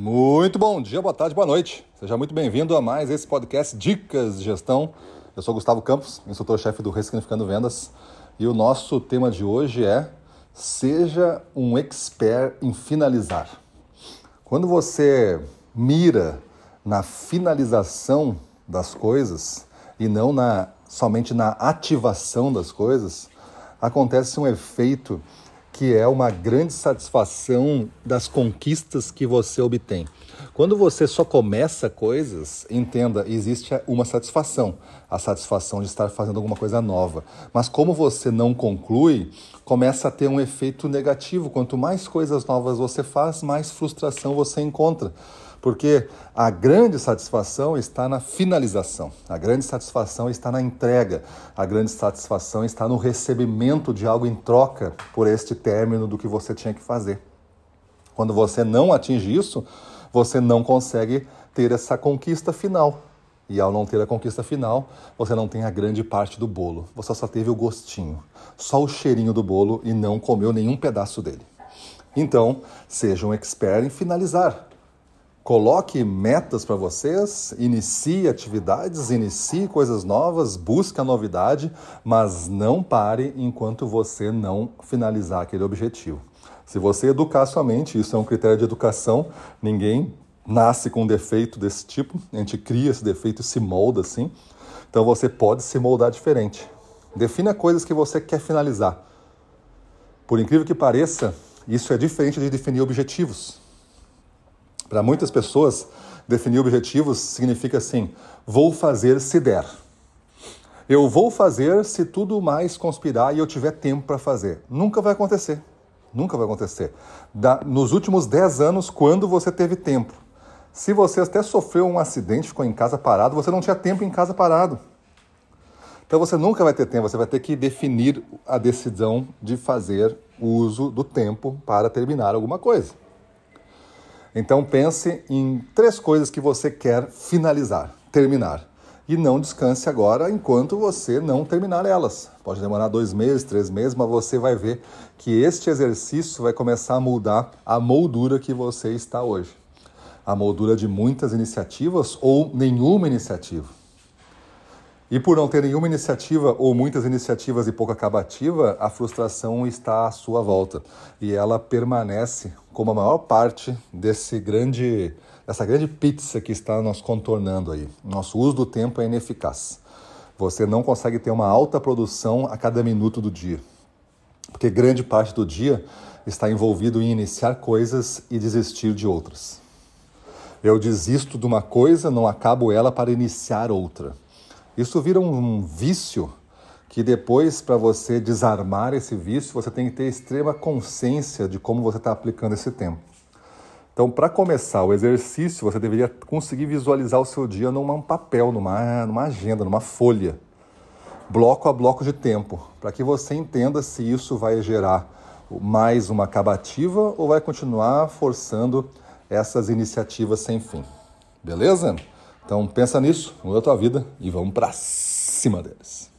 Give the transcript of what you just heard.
Muito bom dia, boa tarde, boa noite. Seja muito bem-vindo a mais esse podcast Dicas de Gestão. Eu sou Gustavo Campos, instrutor-chefe do Ressignificando Vendas, e o nosso tema de hoje é Seja um expert em finalizar. Quando você mira na finalização das coisas e não na somente na ativação das coisas, acontece um efeito que é uma grande satisfação das conquistas que você obtém. Quando você só começa coisas, entenda, existe uma satisfação, a satisfação de estar fazendo alguma coisa nova. Mas como você não conclui, começa a ter um efeito negativo. Quanto mais coisas novas você faz, mais frustração você encontra. Porque a grande satisfação está na finalização, a grande satisfação está na entrega, a grande satisfação está no recebimento de algo em troca por este término do que você tinha que fazer. Quando você não atinge isso, você não consegue ter essa conquista final. E ao não ter a conquista final, você não tem a grande parte do bolo. Você só teve o gostinho, só o cheirinho do bolo e não comeu nenhum pedaço dele. Então, seja um expert em finalizar. Coloque metas para vocês, inicie atividades, inicie coisas novas, busque a novidade, mas não pare enquanto você não finalizar aquele objetivo. Se você educar sua mente, isso é um critério de educação, ninguém nasce com um defeito desse tipo, a gente cria esse defeito e se molda assim. Então você pode se moldar diferente. Defina coisas que você quer finalizar. Por incrível que pareça, isso é diferente de definir objetivos. Para muitas pessoas, definir objetivos significa assim: vou fazer se der. Eu vou fazer se tudo mais conspirar e eu tiver tempo para fazer. Nunca vai acontecer. Nunca vai acontecer. Da, nos últimos 10 anos, quando você teve tempo? Se você até sofreu um acidente, ficou em casa parado, você não tinha tempo em casa parado. Então você nunca vai ter tempo, você vai ter que definir a decisão de fazer uso do tempo para terminar alguma coisa. Então pense em três coisas que você quer finalizar, terminar. E não descanse agora enquanto você não terminar elas. Pode demorar dois meses, três meses, mas você vai ver que este exercício vai começar a mudar a moldura que você está hoje. A moldura de muitas iniciativas ou nenhuma iniciativa. E por não ter nenhuma iniciativa ou muitas iniciativas e pouca acabativa, a frustração está à sua volta e ela permanece como a maior parte desse grande, dessa grande pizza que está nos contornando aí. Nosso uso do tempo é ineficaz. Você não consegue ter uma alta produção a cada minuto do dia, porque grande parte do dia está envolvido em iniciar coisas e desistir de outras. Eu desisto de uma coisa, não acabo ela para iniciar outra. Isso vira um vício que depois, para você desarmar esse vício, você tem que ter extrema consciência de como você está aplicando esse tempo. Então, para começar o exercício, você deveria conseguir visualizar o seu dia num papel, numa, numa agenda, numa folha, bloco a bloco de tempo, para que você entenda se isso vai gerar mais uma acabativa ou vai continuar forçando essas iniciativas sem fim. Beleza? Então pensa nisso, muda a tua vida e vamos para cima deles.